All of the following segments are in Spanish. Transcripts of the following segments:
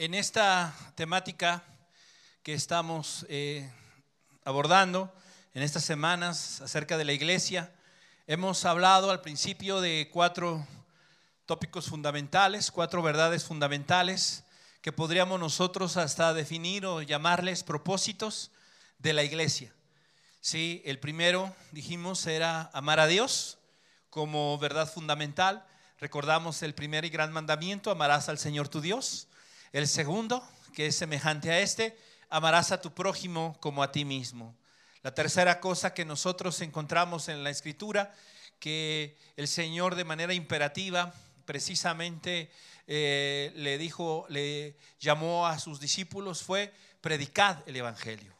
En esta temática que estamos eh, abordando en estas semanas acerca de la iglesia, hemos hablado al principio de cuatro tópicos fundamentales, cuatro verdades fundamentales que podríamos nosotros hasta definir o llamarles propósitos de la iglesia. Sí, el primero, dijimos, era amar a Dios como verdad fundamental. Recordamos el primer y gran mandamiento, amarás al Señor tu Dios. El segundo, que es semejante a este, amarás a tu prójimo como a ti mismo. La tercera cosa que nosotros encontramos en la escritura, que el Señor de manera imperativa precisamente eh, le dijo, le llamó a sus discípulos fue predicad el Evangelio,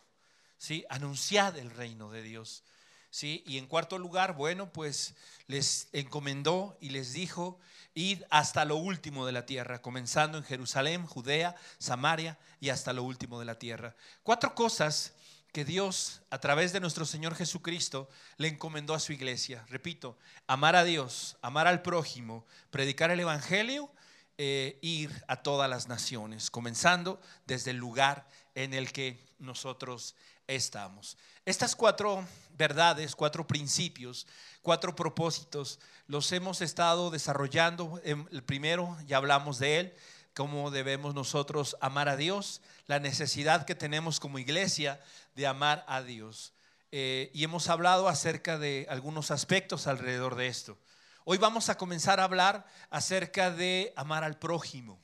¿sí? anunciad el reino de Dios. ¿Sí? Y en cuarto lugar, bueno, pues les encomendó y les dijo id hasta lo último de la tierra, comenzando en Jerusalén, Judea, Samaria y hasta lo último de la tierra. Cuatro cosas que Dios, a través de nuestro Señor Jesucristo, le encomendó a su iglesia. Repito, amar a Dios, amar al prójimo, predicar el Evangelio, eh, ir a todas las naciones, comenzando desde el lugar en el que nosotros estamos. Estas cuatro verdades, cuatro principios, cuatro propósitos, los hemos estado desarrollando. El primero, ya hablamos de él, cómo debemos nosotros amar a Dios, la necesidad que tenemos como iglesia de amar a Dios. Eh, y hemos hablado acerca de algunos aspectos alrededor de esto. Hoy vamos a comenzar a hablar acerca de amar al prójimo.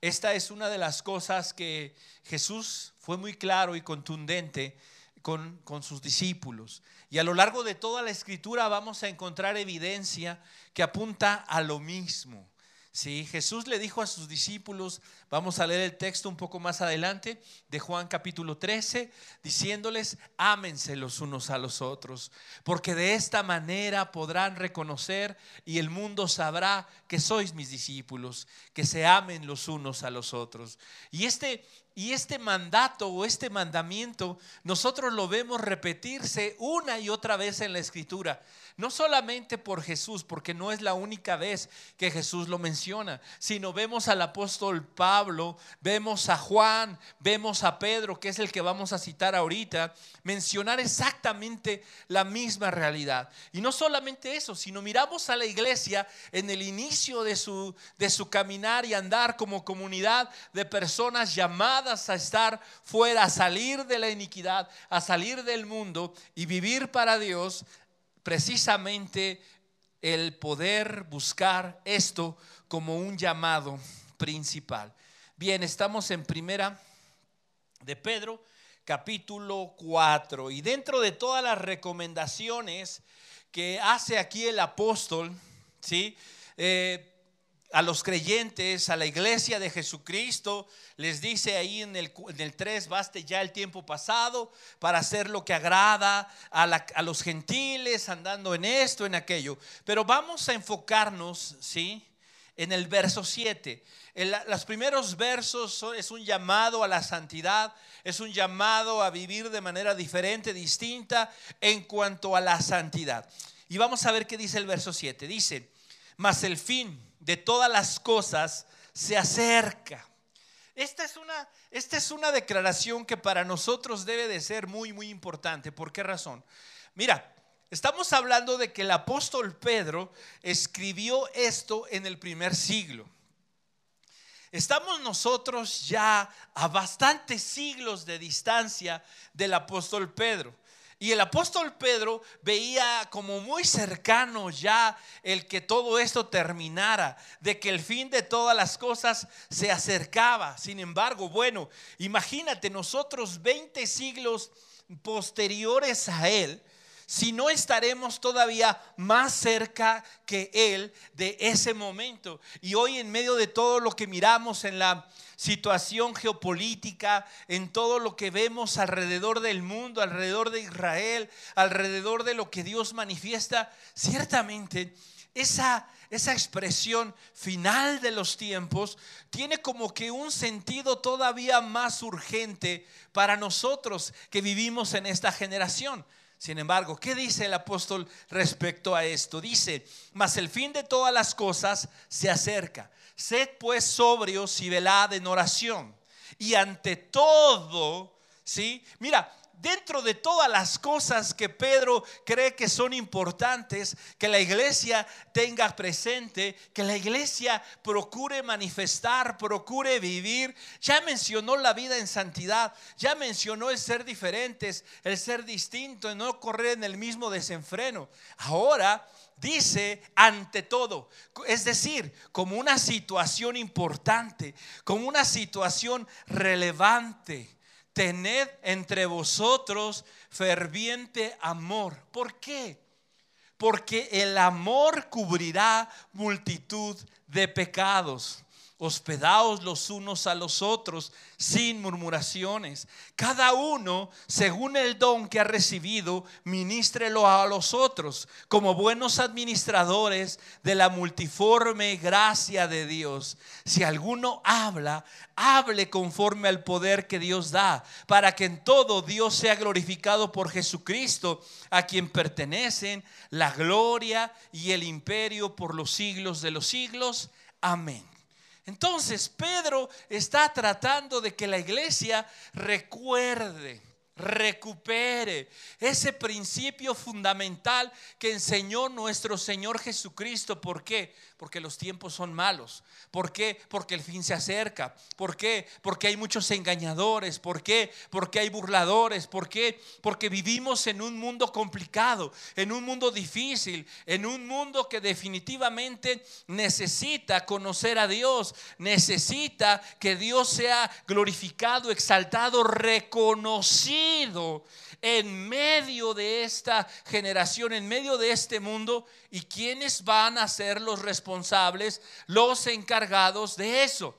Esta es una de las cosas que Jesús fue muy claro y contundente con, con, sus discípulos. Y a lo largo de toda la escritura vamos a encontrar evidencia que apunta a lo mismo. Sí, Jesús le dijo a sus discípulos, vamos a leer el texto un poco más adelante de Juan capítulo 13, diciéndoles, ámense los unos a los otros, porque de esta manera podrán reconocer y el mundo sabrá que sois mis discípulos, que se amen los unos a los otros. Y este y este mandato o este mandamiento nosotros lo vemos repetirse una y otra vez en la escritura. No solamente por Jesús, porque no es la única vez que Jesús lo menciona, sino vemos al apóstol Pablo, vemos a Juan, vemos a Pedro, que es el que vamos a citar ahorita, mencionar exactamente la misma realidad. Y no solamente eso, sino miramos a la iglesia en el inicio de su, de su caminar y andar como comunidad de personas llamadas a estar fuera, a salir de la iniquidad, a salir del mundo y vivir para Dios precisamente el poder buscar esto como un llamado principal. Bien, estamos en primera de Pedro, capítulo 4, y dentro de todas las recomendaciones que hace aquí el apóstol, ¿sí? Eh, a los creyentes, a la iglesia de Jesucristo, les dice ahí en el, en el 3, baste ya el tiempo pasado para hacer lo que agrada a, los gentiles, andando en esto, en aquello. Pero vamos a enfocarnos, ¿sí? En el verso 7. En los primeros versos es un llamado a la santidad, es un llamado a vivir de manera diferente, distinta en cuanto a la santidad. Y vamos a ver qué dice el verso 7. Dice, mas el fin de todas las cosas se acerca. Esta es, una, esta es una declaración que para nosotros debe de ser muy, muy importante. ¿Por qué razón? Mira, estamos hablando de que el apóstol Pedro escribió esto en el primer siglo. Estamos nosotros ya a bastantes siglos de distancia del apóstol Pedro. Y el apóstol Pedro veía como muy cercano ya el que todo esto terminara, de que el fin de todas las cosas se acercaba. Sin embargo, bueno, imagínate nosotros 20 siglos posteriores a él, si no estaremos todavía más cerca que Él de ese momento. Y hoy en medio de todo lo que miramos en la situación geopolítica, en todo lo que vemos alrededor del mundo, alrededor de Israel, alrededor de lo que Dios manifiesta, ciertamente esa, esa expresión final de los tiempos tiene como que un sentido todavía más urgente para nosotros que vivimos en esta generación. Sin embargo, ¿qué dice el apóstol respecto a esto? Dice, mas el fin de todas las cosas se acerca. Sed pues sobrios y velad en oración. Y ante todo, ¿sí? Mira, dentro de todas las cosas que Pedro cree que son importantes, que la iglesia tenga presente, que la iglesia procure manifestar, procure vivir, ya mencionó la vida en santidad, ya mencionó el ser diferentes, el ser distinto, el no correr en el mismo desenfreno. Ahora dice ante todo, es decir, como una situación importante, como una situación relevante tened entre vosotros ferviente amor. ¿Por qué? Porque el amor cubrirá multitud de pecados. Hospedaos los unos a los otros sin murmuraciones. Cada uno, según el don que ha recibido, ministrelo a los otros como buenos administradores de la multiforme gracia de Dios. Si alguno habla, hable conforme al poder que Dios da, para que en todo Dios sea glorificado por Jesucristo, a quien pertenecen la gloria y el imperio por los siglos de los siglos. Amén. Entonces Pedro está tratando de que la iglesia recuerde recupere ese principio fundamental que enseñó nuestro Señor Jesucristo. ¿Por qué? Porque los tiempos son malos. ¿Por qué? Porque el fin se acerca. ¿Por qué? Porque hay muchos engañadores. ¿Por qué? Porque hay burladores. ¿Por qué? Porque vivimos en un mundo complicado, en un mundo difícil, en un mundo que definitivamente necesita conocer a Dios, necesita que Dios sea glorificado, exaltado, reconocido en medio de esta generación, en medio de este mundo, y quiénes van a ser los responsables, los encargados de eso.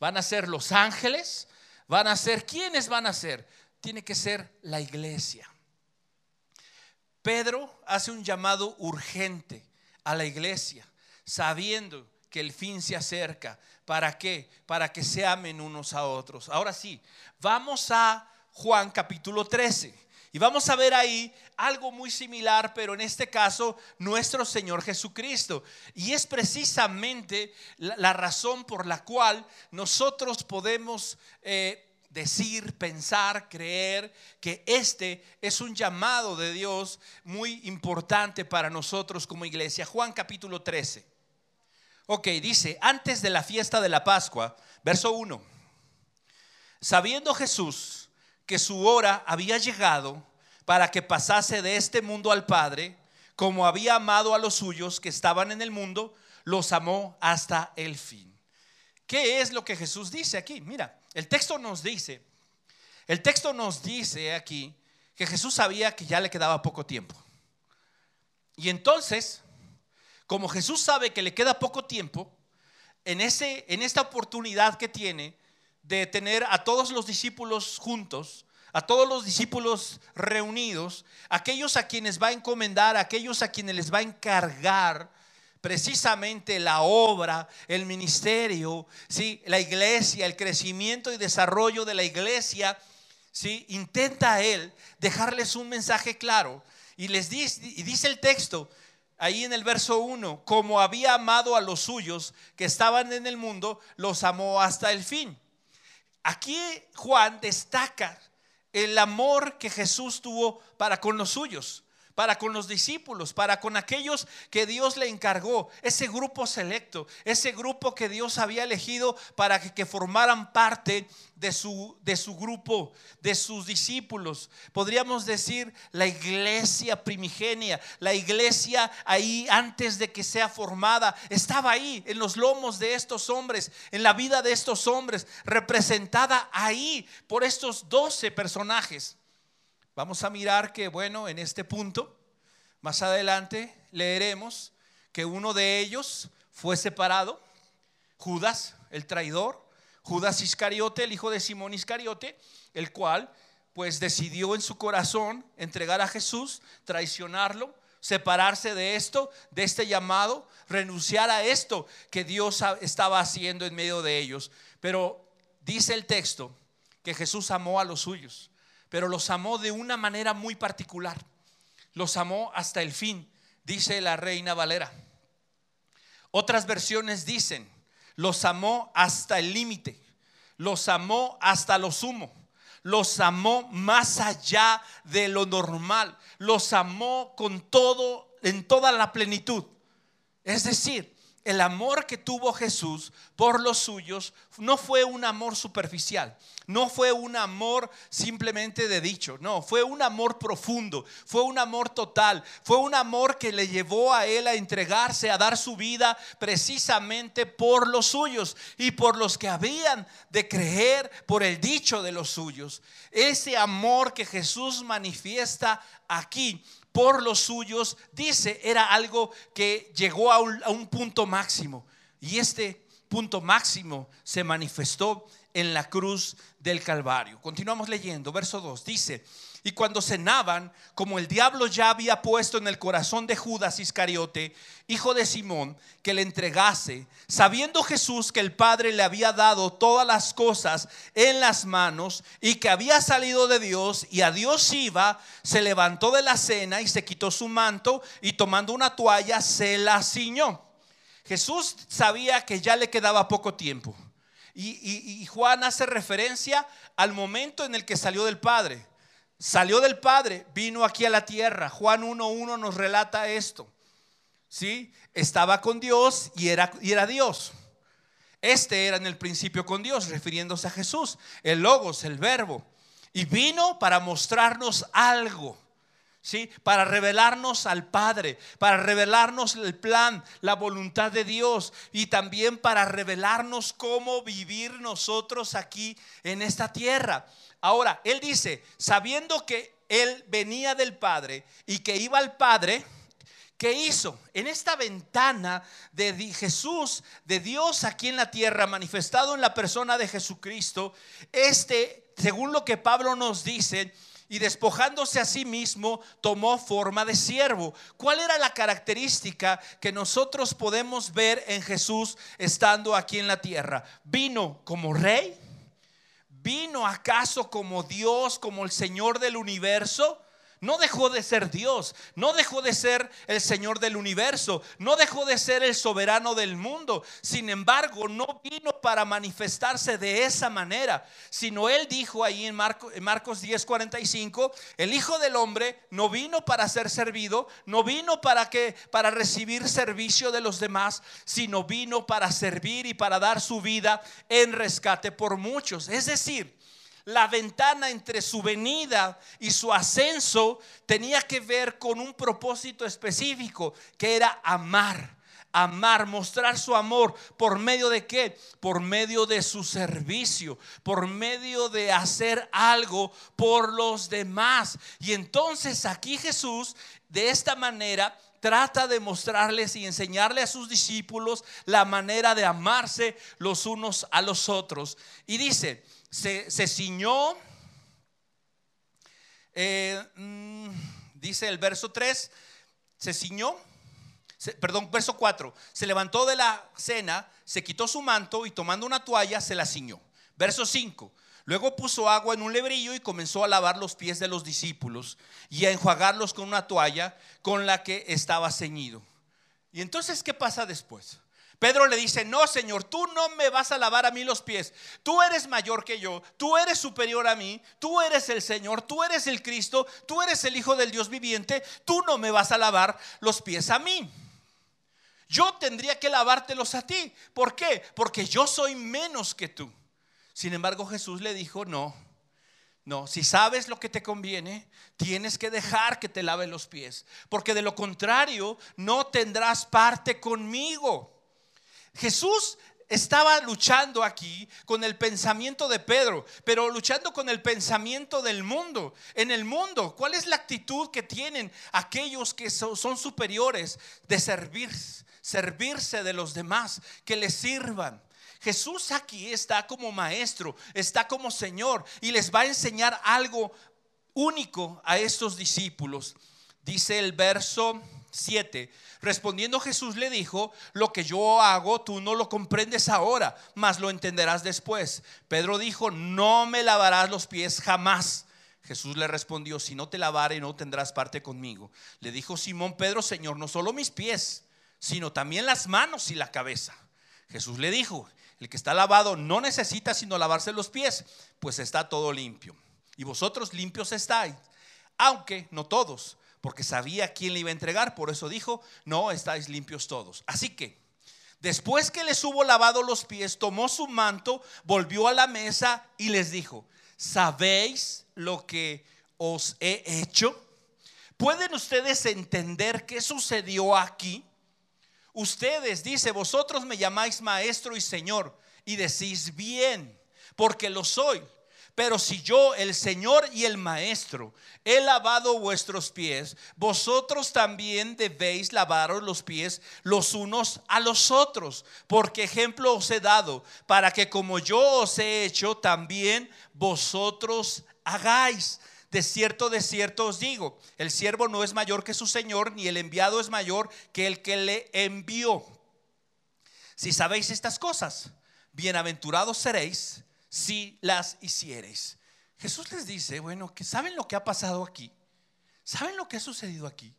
¿Van a ser los ángeles? ¿Van a ser quiénes van a ser? Tiene que ser la iglesia. Pedro hace un llamado urgente a la iglesia, sabiendo que el fin se acerca. ¿Para qué? Para que se amen unos a otros. Ahora sí, vamos a Juan capítulo 13. Y vamos a ver ahí algo muy similar, pero en este caso nuestro Señor Jesucristo. Y es precisamente la, razón por la cual nosotros podemos eh, decir, pensar, creer que este es un llamado de Dios muy importante para nosotros como iglesia. Juan capítulo 13. Ok, dice, antes de la fiesta de la Pascua, verso 1, sabiendo Jesús que su hora había llegado para que pasase de este mundo al Padre, como había amado a los suyos que estaban en el mundo, los amó hasta el fin. ¿Qué es lo que Jesús dice aquí? Mira, el texto nos dice, el texto nos dice aquí que Jesús sabía que ya le quedaba poco tiempo. Y entonces, como Jesús sabe que le queda poco tiempo, en, ese, en esta oportunidad que tiene, de tener a todos los discípulos juntos, a todos los discípulos reunidos, aquellos a quienes va a encomendar, aquellos a quienes les va a encargar precisamente la obra, el ministerio, ¿sí? la iglesia, el crecimiento y desarrollo de la iglesia, ¿sí? intenta él dejarles un mensaje claro y les dice, y dice el texto, ahí en el verso 1, como había amado a los suyos que estaban en el mundo, los amó hasta el fin. Aquí Juan destaca el amor que Jesús tuvo para con los suyos para con los discípulos, para con aquellos que Dios le encargó, ese grupo selecto, ese grupo que Dios había elegido para que, formaran parte de su, de su grupo, de sus discípulos. Podríamos decir la iglesia primigenia, la iglesia ahí antes de que sea formada, estaba ahí en los lomos de estos hombres, en la vida de estos hombres, representada ahí por estos doce personajes. Vamos a mirar que, bueno, en este punto, más adelante leeremos que uno de ellos fue separado, Judas, el traidor, Judas Iscariote, el hijo de Simón Iscariote, el cual pues decidió en su corazón entregar a Jesús, traicionarlo, separarse de esto, de este llamado, renunciar a esto que Dios estaba haciendo en medio de ellos. Pero dice el texto que Jesús amó a los suyos pero los amó de una manera muy particular. los amó hasta el fin, dice la reina Valera. Otras versiones dicen, los amó hasta el límite, los amó hasta lo sumo, los amó más allá de lo normal, los amó con todo, en toda la plenitud. Es decir, el amor que tuvo Jesús por los suyos no fue un amor superficial, no fue un amor simplemente de dicho, no, fue un amor profundo, fue un amor total, fue un amor que le llevó a él a entregarse, a dar su vida precisamente por los suyos y por los que habían de creer por el dicho de los suyos. Ese amor que Jesús manifiesta aquí por los suyos, dice, era algo que llegó a un, punto máximo. Y este punto máximo se manifestó en la cruz del Calvario. Continuamos leyendo, verso 2, dice, y cuando cenaban, como el diablo ya había puesto en el corazón de Judas Iscariote, hijo de Simón, que le entregase, sabiendo Jesús que el Padre le había dado todas las cosas en las manos y que había salido de Dios y a Dios iba, se levantó de la cena y se quitó su manto y tomando una toalla se la ciñó. Jesús sabía que ya le quedaba poco tiempo. Y, y Juan hace referencia al momento en el que salió del Padre. Salió del Padre, vino aquí a la tierra. Juan 1.1 nos relata esto. ¿Sí? Estaba con Dios y era, y era Dios. Este era en el principio con Dios, refiriéndose a Jesús, el Logos, el Verbo. Y vino para mostrarnos algo. ¿Sí? Para revelarnos al Padre, para revelarnos el plan, la voluntad de Dios y también para revelarnos cómo vivir nosotros aquí en esta tierra. Ahora, él dice, sabiendo que él venía del Padre y que iba al Padre, ¿qué hizo? En esta ventana de Jesús, de Dios aquí en la tierra, manifestado en la persona de Jesucristo, este, según lo que Pablo nos dice, y despojándose a sí mismo, tomó forma de siervo. ¿Cuál era la característica que nosotros podemos ver en Jesús estando aquí en la tierra? Vino como rey ¿Vino acaso como Dios, como el Señor del universo? No dejó de ser Dios, no dejó de ser el Señor del universo, no dejó de ser el soberano del mundo. Sin embargo, no vino para manifestarse de esa manera, sino Él dijo ahí en, Marcos, en Marcos 10:45, el Hijo del Hombre no vino para ser servido, no vino para, que, para recibir servicio de los demás, sino vino para servir y para dar su vida en rescate por muchos. Es decir, la ventana entre su venida y su ascenso tenía que ver con un propósito específico, que era amar. Amar, mostrar su amor. ¿Por medio de qué? Por medio de su servicio, por medio de hacer algo por los demás. Y entonces aquí Jesús, de esta manera, trata de mostrarles y enseñarle a sus discípulos la manera de amarse los unos a los otros. Y dice, se, ciñó, eh, mm, dice el verso 3, se ciñó, perdón, verso 4, se levantó de la cena, se quitó su manto y tomando una toalla se la ciñó. Verso 5, luego puso agua en un lebrillo y comenzó a lavar los pies de los discípulos y a enjuagarlos con una toalla con la que estaba ceñido. Y entonces, ¿qué pasa después? Pedro le dice, no, Señor, tú no me vas a lavar a mí los pies. Tú eres mayor que yo, tú eres superior a mí, tú eres el Señor, tú eres el Cristo, tú eres el Hijo del Dios viviente, tú no me vas a lavar los pies a mí. Yo tendría que lavártelos a ti. ¿Por qué? Porque yo soy menos que tú. Sin embargo, Jesús le dijo, no, no, si sabes lo que te conviene, tienes que dejar que te lave los pies, porque de lo contrario no tendrás parte conmigo. Jesús estaba luchando aquí con el pensamiento de Pedro, pero luchando con el pensamiento del mundo. En el mundo, ¿cuál es la actitud que tienen aquellos que son superiores de servir, servirse de los demás, que les sirvan? Jesús aquí está como maestro, está como Señor y les va a enseñar algo único a estos discípulos. Dice el verso 7. Respondiendo Jesús le dijo, lo que yo hago tú no lo comprendes ahora, mas lo entenderás después. Pedro dijo, no me lavarás los pies jamás. Jesús le respondió, si no te lavare no tendrás parte conmigo. Le dijo Simón Pedro, Señor, no solo mis pies, sino también las manos y la cabeza. Jesús le dijo, el que está lavado no necesita sino lavarse los pies, pues está todo limpio. Y vosotros limpios estáis, aunque no todos, porque sabía quién le iba a entregar, por eso dijo, no estáis limpios todos. Así que, después que les hubo lavado los pies, tomó su manto, volvió a la mesa y les dijo, ¿sabéis lo que os he hecho? ¿Pueden ustedes entender qué sucedió aquí? Ustedes, dice, vosotros me llamáis maestro y señor y decís bien, porque lo soy. Pero si yo, el Señor y el Maestro, he lavado vuestros pies, vosotros también debéis lavaros los pies los unos a los otros, porque ejemplo os he dado, para que como yo os he hecho, también vosotros hagáis. De cierto, de cierto os digo, el siervo no es mayor que su Señor, ni el enviado es mayor que el que le envió. Si sabéis estas cosas, bienaventurados seréis si las hiciereis. Jesús les dice, bueno, que saben lo que ha pasado aquí. ¿Saben lo que ha sucedido aquí?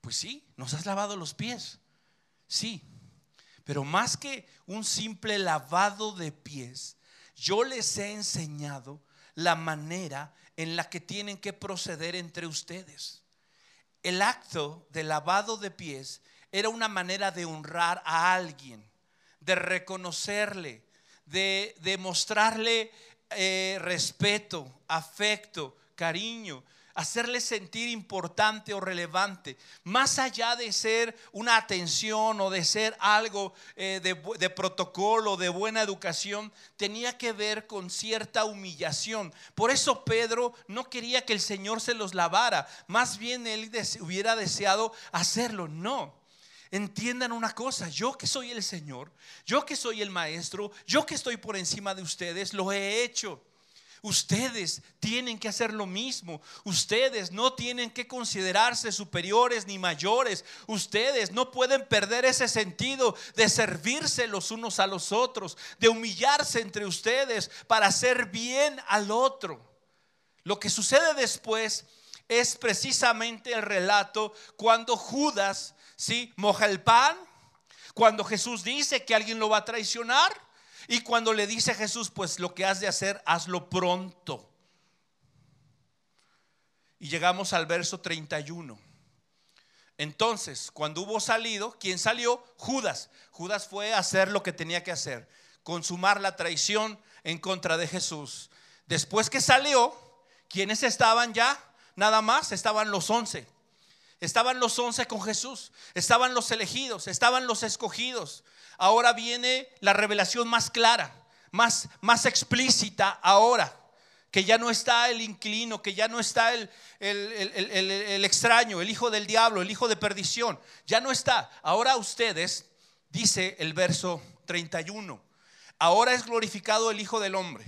Pues sí, nos has lavado los pies. Sí. Pero más que un simple lavado de pies, yo les he enseñado la manera en la que tienen que proceder entre ustedes. El acto de lavado de pies era una manera de honrar a alguien, de reconocerle, de, demostrarle eh, respeto, afecto, cariño, hacerle sentir importante o relevante, más allá de ser una atención o de ser algo eh, de, de, protocolo, de buena educación, tenía que ver con cierta humillación. Por eso Pedro no quería que el Señor se los lavara, más bien él hubiera deseado hacerlo. No. Entiendan una cosa, yo que soy el Señor, yo que soy el Maestro, yo que estoy por encima de ustedes, lo he hecho. Ustedes tienen que hacer lo mismo. Ustedes no tienen que considerarse superiores ni mayores. Ustedes no pueden perder ese sentido de servirse los unos a los otros, de humillarse entre ustedes para hacer bien al otro. Lo que sucede después es precisamente el relato cuando Judas, ¿sí? moja el pan, cuando Jesús dice que alguien lo va a traicionar y cuando le dice Jesús, pues lo que has de hacer, hazlo pronto. Y llegamos al verso 31. Entonces, cuando hubo salido, ¿quién salió? Judas. Judas fue a hacer lo que tenía que hacer, consumar la traición en contra de Jesús. Después que salió, ¿quiénes estaban ya? Nada más, estaban los once. Estaban los once con Jesús, estaban los elegidos, estaban los escogidos. Ahora viene la revelación más clara, más, más explícita ahora, que ya no está el inclino, que ya no está el, el extraño, el hijo del diablo, el hijo de perdición, ya no está. Ahora ustedes, dice el verso 31, ahora es glorificado el Hijo del Hombre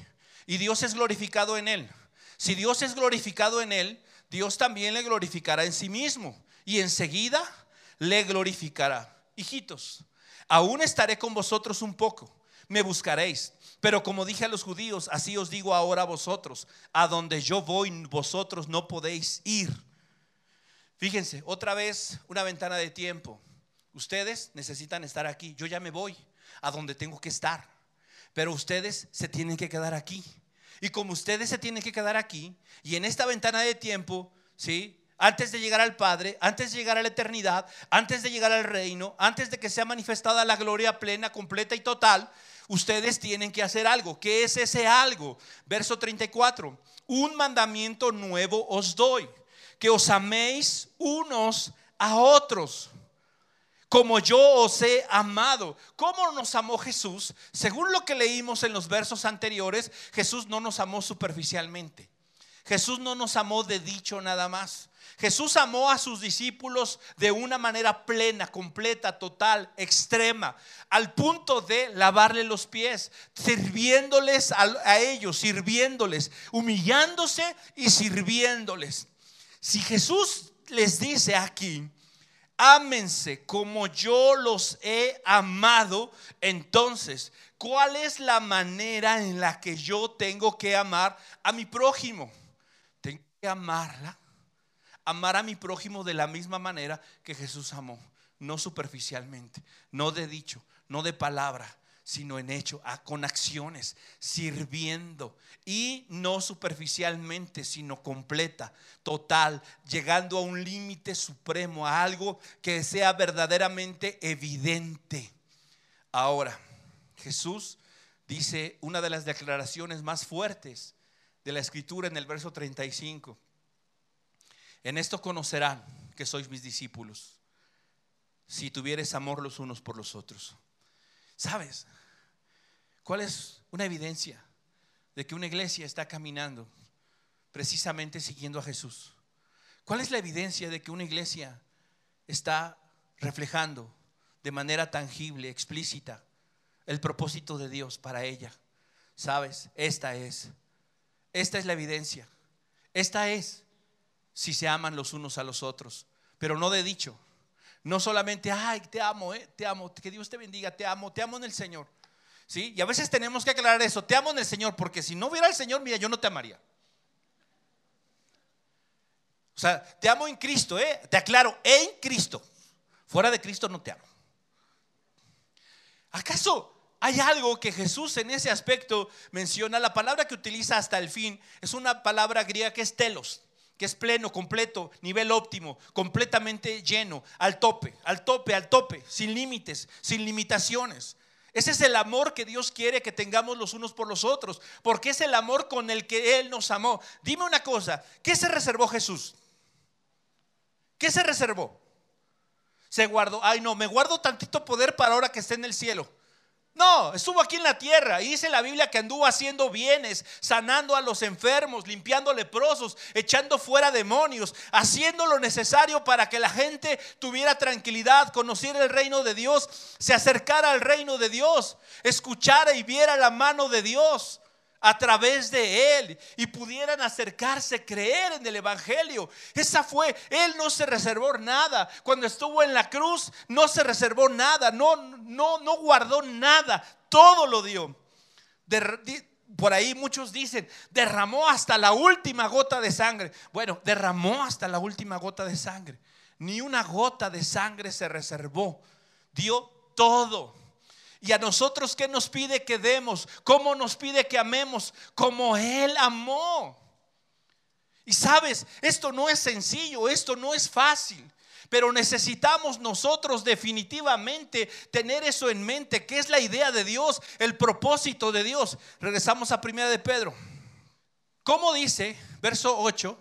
y Dios es glorificado en él. Si Dios es glorificado en él, Dios también le glorificará en sí mismo y enseguida le glorificará. Hijitos, aún estaré con vosotros un poco, me buscaréis. Pero como dije a los judíos, así os digo ahora a vosotros, a donde yo voy vosotros no podéis ir. Fíjense, otra vez una ventana de tiempo. Ustedes necesitan estar aquí, yo ya me voy a donde tengo que estar, pero ustedes se tienen que quedar aquí. Y como ustedes se tienen que quedar aquí, y en esta ventana de tiempo, ¿sí? Antes de llegar al Padre, antes de llegar a la eternidad, antes de llegar al reino, antes de que sea manifestada la gloria plena, completa y total, ustedes tienen que hacer algo. ¿Qué es ese algo? Verso 34. Un mandamiento nuevo os doy, que os améis unos a otros como yo os he amado. ¿Cómo nos amó Jesús? Según lo que leímos en los versos anteriores, Jesús no nos amó superficialmente. Jesús no nos amó de dicho nada más. Jesús amó a sus discípulos de una manera plena, completa, total, extrema, al punto de lavarle los pies, sirviéndoles a, ellos, sirviéndoles, humillándose y sirviéndoles. Si Jesús les dice aquí, ámense como yo los he amado, entonces, ¿cuál es la manera en la que yo tengo que amar a mi prójimo? Amarla, amar a mi prójimo de la misma manera que Jesús amó, no superficialmente, no de dicho, no de palabra, sino en hecho, con acciones, sirviendo y no superficialmente, sino completa, total, llegando a un límite supremo, a algo que sea verdaderamente evidente. Ahora, Jesús dice una de las declaraciones más fuertes de la escritura en el verso 35. En esto conocerán que sois mis discípulos, si tuvieres amor los unos por los otros. ¿Sabes? ¿Cuál es una evidencia de que una iglesia está caminando precisamente siguiendo a Jesús? ¿Cuál es la evidencia de que una iglesia está reflejando de manera tangible, explícita, el propósito de Dios para ella? ¿Sabes? Esta es. Esta es la evidencia. Esta es si se aman los unos a los otros, pero no de dicho. No solamente, ay, te amo, eh, te amo, que Dios te bendiga, te amo, te amo en el Señor. ¿Sí? Y a veces tenemos que aclarar eso, te amo en el Señor, porque si no hubiera el Señor, mira, yo no te amaría. O sea, te amo en Cristo, ¿eh? Te aclaro, en Cristo. Fuera de Cristo no te amo. ¿Acaso hay algo que Jesús en ese aspecto menciona? La palabra que utiliza hasta el fin es una palabra griega que es telos que es pleno, completo, nivel óptimo, completamente lleno, al tope, al tope, al tope, sin límites, sin limitaciones. Ese es el amor que Dios quiere que tengamos los unos por los otros, porque es el amor con el que Él nos amó. Dime una cosa, ¿qué se reservó Jesús? ¿Qué se reservó? Se guardó, ay no, me guardo tantito poder para ahora que esté en el cielo. No, estuvo aquí en la tierra. Y dice la Biblia que anduvo haciendo bienes, sanando a los enfermos, limpiando leprosos, echando fuera demonios, haciendo lo necesario para que la gente tuviera tranquilidad, conociera el reino de Dios, se acercara al reino de Dios, escuchara y viera la mano de Dios a través de él y pudieran acercarse, creer en el Evangelio. Esa fue, él no se reservó nada. Cuando estuvo en la cruz, no se reservó nada, no, no, no guardó nada, todo lo dio. por ahí muchos dicen, derramó hasta la última gota de sangre. Bueno, derramó hasta la última gota de sangre. Ni una gota de sangre se reservó. Dio todo. Y a nosotros, ¿qué nos pide que demos? ¿Cómo nos pide que amemos? Como Él amó. Y sabes, esto no es sencillo, esto no es fácil. Pero necesitamos nosotros definitivamente tener eso en mente, que es la idea de Dios, el propósito de Dios. Regresamos a primera de Pedro. ¿Cómo dice, verso 8?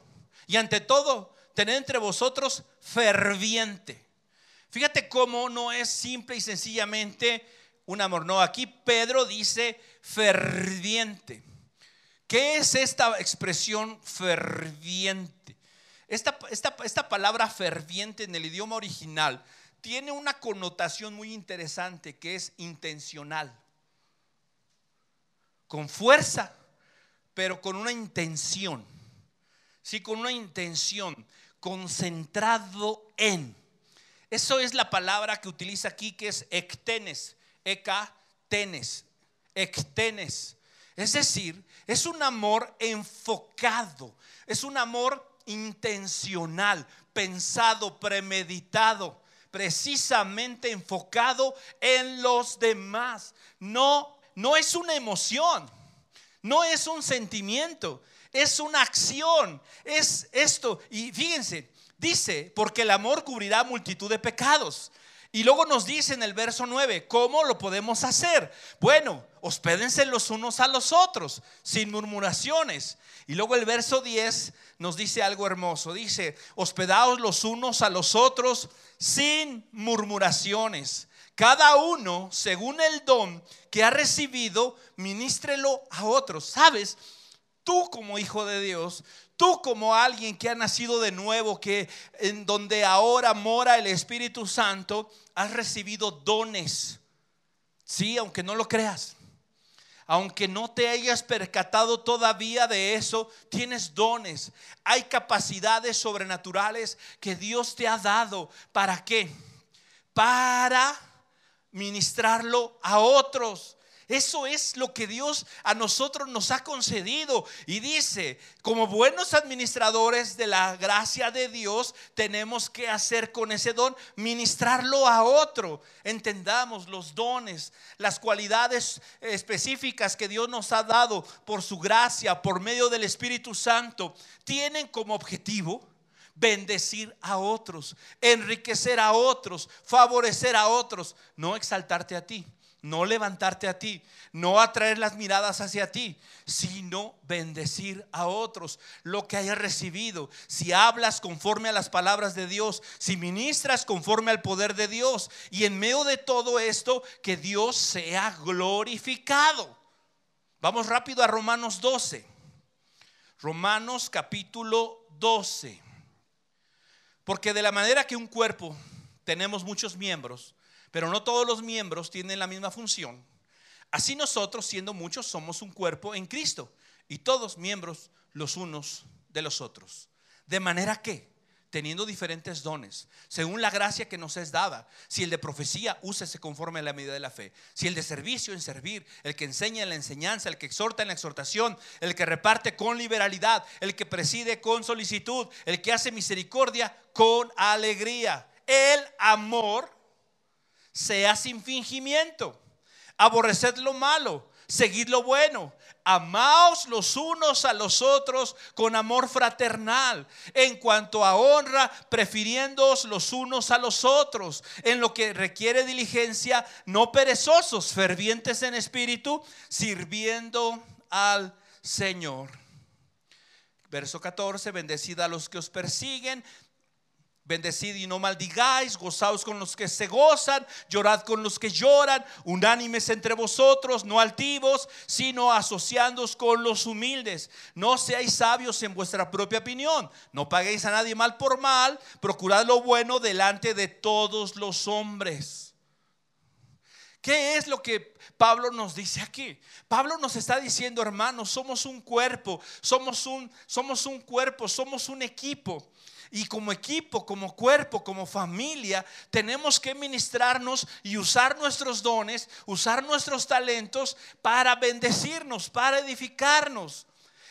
Y ante todo, tened entre vosotros ferviente. Fíjate cómo no es simple y sencillamente un amor. No, aquí Pedro dice ferviente. ¿Qué es esta expresión ferviente? Esta, esta, palabra ferviente en el idioma original tiene una connotación muy interesante que es intencional. Con fuerza, pero con una intención. Sí, con una intención, concentrado en. Eso es la palabra que utiliza aquí, que es ectenes, tenes, ectenes. Es decir, es un amor enfocado, es un amor intencional, pensado, premeditado, precisamente enfocado en los demás. No, no es una emoción, no es un sentimiento, es una acción, es esto. Y fíjense, dice, porque el amor cubrirá multitud de pecados. Y luego nos dice en el verso 9, ¿cómo lo podemos hacer? Bueno, hospédense los unos a los otros, sin murmuraciones. Y luego el verso 10 nos dice algo hermoso. Dice, hospedaos los unos a los otros sin murmuraciones. Cada uno, según el don que ha recibido, ministrelo a otros. ¿Sabes? Tú como hijo de Dios, tú como alguien que ha nacido de nuevo, que en donde ahora mora el Espíritu Santo, has recibido dones. Sí, aunque no lo creas. Aunque no te hayas percatado todavía de eso, tienes dones. Hay capacidades sobrenaturales que Dios te ha dado. ¿Para qué? Para ministrarlo a otros. Eso es lo que Dios a nosotros nos ha concedido. Y dice, como buenos administradores de la gracia de Dios, tenemos que hacer con ese don, ministrarlo a otro. Entendamos los dones, las cualidades específicas que Dios nos ha dado por su gracia, por medio del Espíritu Santo, tienen como objetivo bendecir a otros, enriquecer a otros, favorecer a otros, no exaltarte a ti no levantarte a ti, no atraer las miradas hacia ti, sino bendecir a otros lo que hayas recibido. Si hablas conforme a las palabras de Dios, si ministras conforme al poder de Dios, y en medio de todo esto, que Dios sea glorificado. Vamos rápido a Romanos 12. Romanos capítulo 12. Porque de la manera que un cuerpo tenemos muchos miembros, pero no todos los miembros tienen la misma función. Así nosotros, siendo muchos, somos un cuerpo en Cristo y todos miembros los unos de los otros. De manera que, teniendo diferentes dones, según la gracia que nos es dada, si el de profecía, úsese conforme a la medida de la fe. Si el de servicio, en servir. El que enseña en la enseñanza, el que exhorta en la exhortación, el que reparte con liberalidad, el que preside con solicitud, el que hace misericordia con alegría. El amor sea sin fingimiento. Aborreced lo malo, seguid lo bueno. Amaos los unos a los otros con amor fraternal. En cuanto a honra, prefiriéndoos los unos a los otros. En lo que requiere diligencia, no perezosos, fervientes en espíritu, sirviendo al Señor. Verso 14, bendecida a los que os persiguen, Bendecid y no maldigáis, gozaos con los que se gozan, llorad con los que lloran, unánimes entre vosotros, no altivos, sino asociándoos con los humildes. No seáis sabios en vuestra propia opinión, no paguéis a nadie mal por mal, procurad lo bueno delante de todos los hombres. ¿Qué es lo que Pablo nos dice aquí? Pablo nos está diciendo, hermanos, somos un cuerpo, somos un, somos un cuerpo, somos un equipo. Y como equipo, como cuerpo, como familia, tenemos que ministrarnos y usar nuestros dones, usar nuestros talentos para bendecirnos, para edificarnos.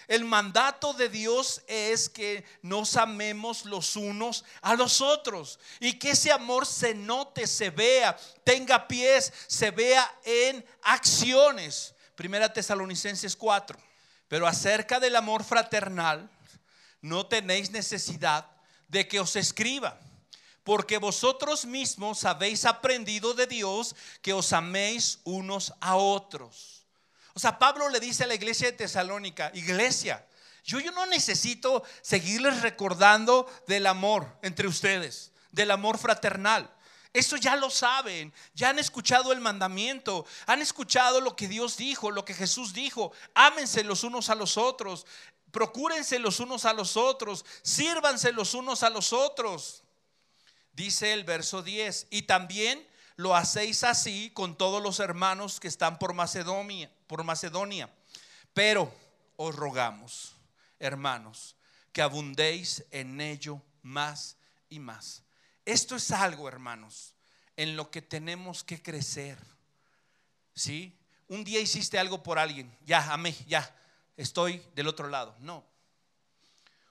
El mandato de Dios es que nos amemos los unos a los otros y que ese amor se note, se vea, tenga pies, se vea en acciones. Primera Tesalonicenses 4. Pero acerca del amor fraternal, no tenéis necesidad de que os escriba, porque vosotros mismos habéis aprendido de Dios que os améis unos a otros. O sea, Pablo le dice a la iglesia de Tesalónica, iglesia, yo, yo no necesito seguirles recordando del amor entre ustedes, del amor fraternal. Eso ya lo saben, ya han escuchado el mandamiento, han escuchado lo que Dios dijo, lo que Jesús dijo. Ámense los unos a los otros procúrense los unos a los otros, sírvanse los unos a los otros. Dice el verso 10, y también lo hacéis así con todos los hermanos que están por Macedonia, por Macedonia. Pero os rogamos, hermanos, que abundéis en ello más y más. Esto es algo, hermanos, en lo que tenemos que crecer. ¿Sí? Un día hiciste algo por alguien, ya, amé, ya estoy del otro lado. No.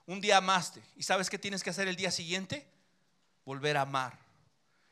Un día amaste. ¿Y sabes qué tienes que hacer el día siguiente? Volver a amar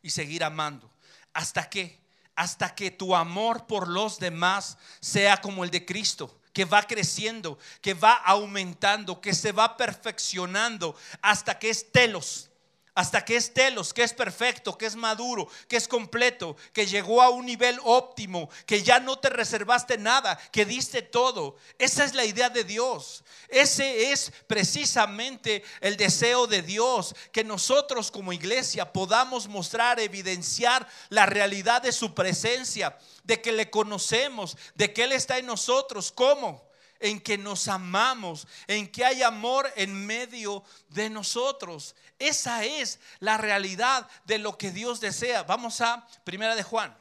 y seguir amando. ¿Hasta qué? Hasta que tu amor por los demás sea como el de Cristo, que va creciendo, que va aumentando, que se va perfeccionando hasta que es telos, hasta que es telos, que es perfecto, que es maduro, que es completo, que llegó a un nivel óptimo, que ya no te reservaste nada, que diste todo. Esa es la idea de Dios. Ese es precisamente el deseo de Dios, que nosotros como iglesia podamos mostrar, evidenciar la realidad de su presencia, de que le conocemos, de que Él está en nosotros. ¿Cómo? En que nos amamos, en que hay amor en medio de nosotros. Esa es la realidad de lo que Dios desea. Vamos a Primera de Juan.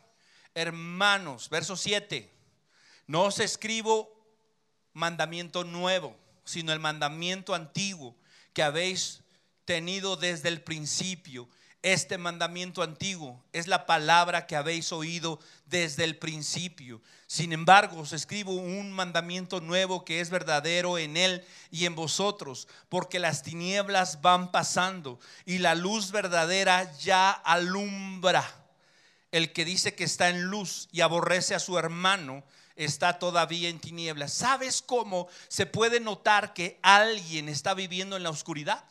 Hermanos, verso 7. No os escribo mandamiento nuevo, sino el mandamiento antiguo que habéis tenido desde el principio. Este mandamiento antiguo es la palabra que habéis oído desde el principio. Sin embargo, os escribo un mandamiento nuevo que es verdadero en él y en vosotros, porque las tinieblas van pasando y la luz verdadera ya alumbra. El que dice que está en luz y aborrece a su hermano está todavía en tinieblas. ¿Sabes cómo se puede notar que alguien está viviendo en la oscuridad?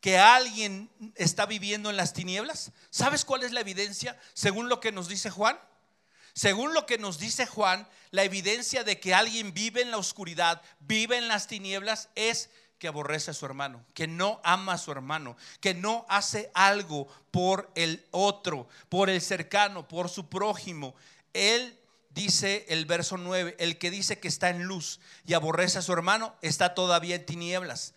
Que alguien está viviendo en las tinieblas? ¿Sabes cuál es la evidencia según lo que nos dice Juan? Según lo que nos dice Juan, la evidencia de que alguien vive en la oscuridad, vive en las tinieblas, es que aborrece a su hermano, que no ama a su hermano, que no hace algo por el otro, por el cercano, por su prójimo. Él dice el verso 9, el que dice que está en luz y aborrece a su hermano, está todavía en tinieblas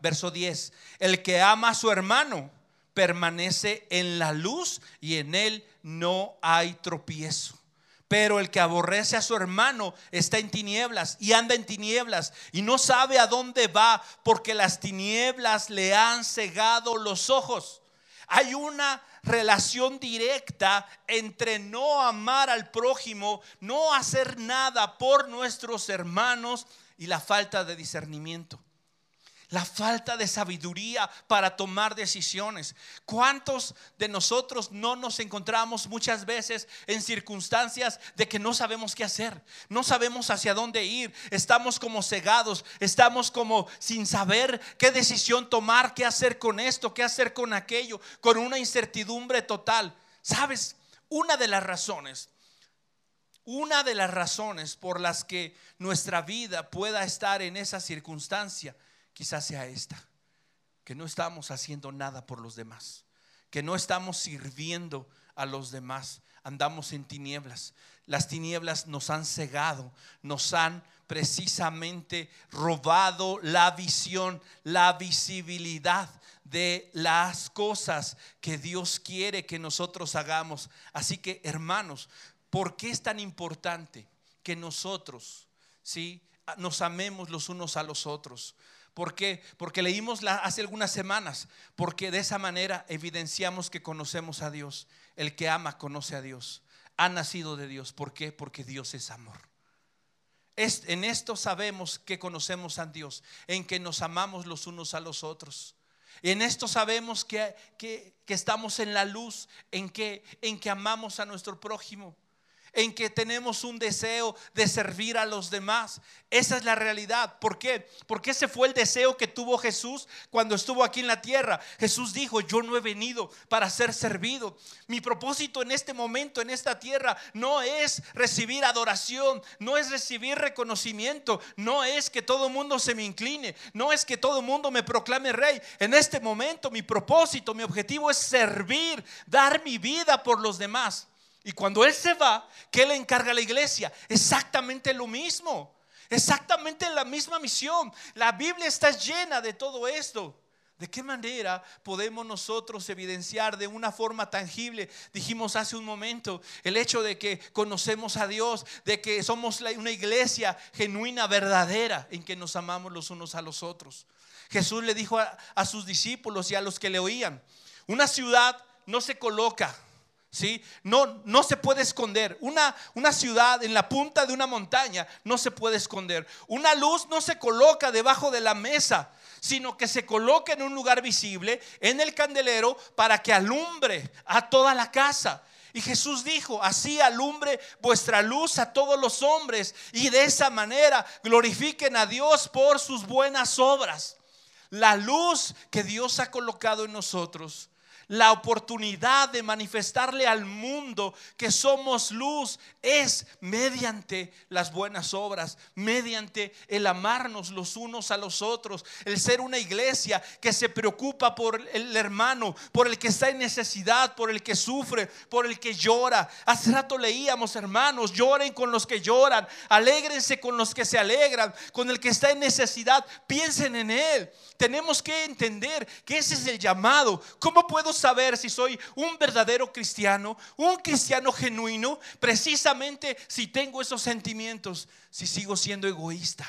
verso 10, el que ama a su hermano permanece en la luz y en él no hay tropiezo. Pero el que aborrece a su hermano está en tinieblas y anda en tinieblas y no sabe a dónde va porque las tinieblas le han cegado los ojos. Hay una relación directa entre no amar al prójimo, no hacer nada por nuestros hermanos y la falta de discernimiento la falta de sabiduría para tomar decisiones. ¿Cuántos de nosotros no nos encontramos muchas veces en circunstancias de que no sabemos qué hacer? No sabemos hacia dónde ir. Estamos como cegados, estamos como sin saber qué decisión tomar, qué hacer con esto, qué hacer con aquello, con una incertidumbre total. ¿Sabes? Una de las razones una de las razones por las que nuestra vida pueda estar en esa circunstancia quizás sea esta, que no estamos haciendo nada por los demás, que no estamos sirviendo a los demás, andamos en tinieblas. Las tinieblas nos han cegado, nos han precisamente robado la visión, la visibilidad de las cosas que Dios quiere que nosotros hagamos. Así que, hermanos, ¿por qué es tan importante que nosotros, sí, nos amemos los unos a los otros? ¿Por qué? Porque leímos hace algunas semanas, porque de esa manera evidenciamos que conocemos a Dios. El que ama conoce a Dios, ha nacido de Dios. ¿Por qué? Porque Dios es amor. en esto sabemos que conocemos a Dios, en que nos amamos los unos a los otros. En esto sabemos que, que, estamos en la luz, en que, en que amamos a nuestro prójimo en que tenemos un deseo de servir a los demás. Esa es la realidad. ¿Por qué? Porque ese fue el deseo que tuvo Jesús cuando estuvo aquí en la tierra. Jesús dijo, yo no he venido para ser servido. Mi propósito en este momento, en esta tierra, no es recibir adoración, no es recibir reconocimiento, no es que todo el mundo se me incline, no es que todo el mundo me proclame rey. En este momento mi propósito, mi objetivo es servir, dar mi vida por los demás. Y cuando Él se va, ¿qué le encarga a la iglesia? Exactamente lo mismo. Exactamente la misma misión. La Biblia está llena de todo esto. ¿De qué manera podemos nosotros evidenciar de una forma tangible? Dijimos hace un momento el hecho de que conocemos a Dios, de que somos una iglesia genuina, verdadera, en que nos amamos los unos a los otros. Jesús le dijo a, a sus discípulos y a los que le oían, una ciudad no se coloca ¿sí? No, no se puede esconder. Una, una ciudad en la punta de una montaña no se puede esconder. Una luz no se coloca debajo de la mesa, sino que se coloca en un lugar visible, en el candelero, para que alumbre a toda la casa. Y Jesús dijo, así alumbre vuestra luz a todos los hombres y de esa manera glorifiquen a Dios por sus buenas obras. La luz que Dios ha colocado en nosotros la oportunidad de manifestarle al mundo que somos luz es mediante las buenas obras, mediante el amarnos los unos a los otros, el ser una iglesia que se preocupa por el hermano, por el que está en necesidad, por el que sufre, por el que llora. Hace rato leíamos, hermanos, lloren con los que lloran, alégrense con los que se alegran, con el que está en necesidad, piensen en él. Tenemos que entender que ese es el llamado. ¿Cómo puedo saber si soy un verdadero cristiano, un cristiano genuino? Precisamente si tengo esos sentimientos, si sigo siendo egoísta,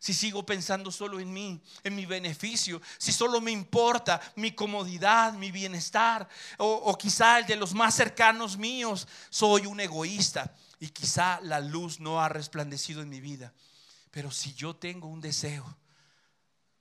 si sigo pensando solo en mí, en mi beneficio, si solo me importa mi comodidad, mi bienestar, o, quizá el de los más cercanos míos, soy un egoísta y quizá la luz no ha resplandecido en mi vida. Pero si yo tengo un deseo,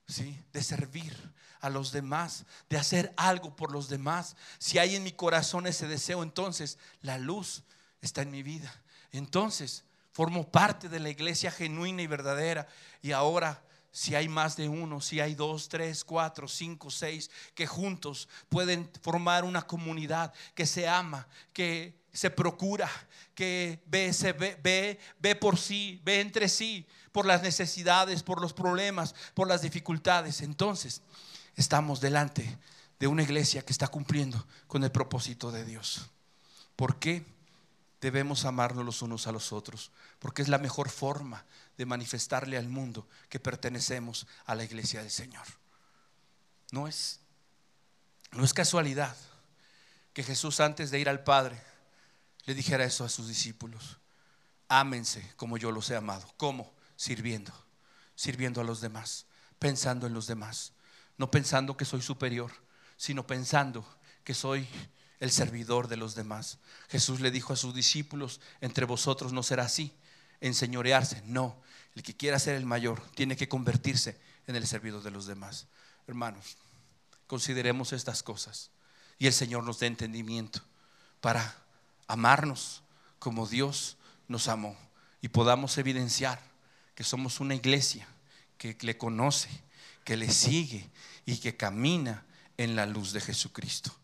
¿sí? de servir a los demás, de hacer algo por los demás, si hay en mi corazón ese deseo, entonces la luz está en mi vida. Entonces formo parte de la iglesia genuina y verdadera. Y ahora, si hay más de uno, si hay dos, tres, cuatro, cinco, seis, que juntos pueden formar una comunidad que se ama, que se procura, que ve, se ve, ve, ve por sí, ve entre sí, por las necesidades, por los problemas, por las dificultades. Entonces, estamos delante de una iglesia que está cumpliendo con el propósito de Dios. ¿Por qué? debemos amarnos los unos a los otros, porque es la mejor forma de manifestarle al mundo que pertenecemos a la iglesia del Señor. No es, no es casualidad que Jesús antes de ir al Padre le dijera eso a sus discípulos. Ámense como yo los he amado. ¿Cómo? Sirviendo, sirviendo a los demás, pensando en los demás, no pensando que soy superior, sino pensando que soy el servidor de los demás. Jesús le dijo a sus discípulos, entre vosotros no será así, enseñorearse. No, el que quiera ser el mayor tiene que convertirse en el servidor de los demás. Hermanos, consideremos estas cosas y el Señor nos dé entendimiento para amarnos como Dios nos amó y podamos evidenciar que somos una iglesia que le conoce, que le sigue y que camina en la luz de Jesucristo.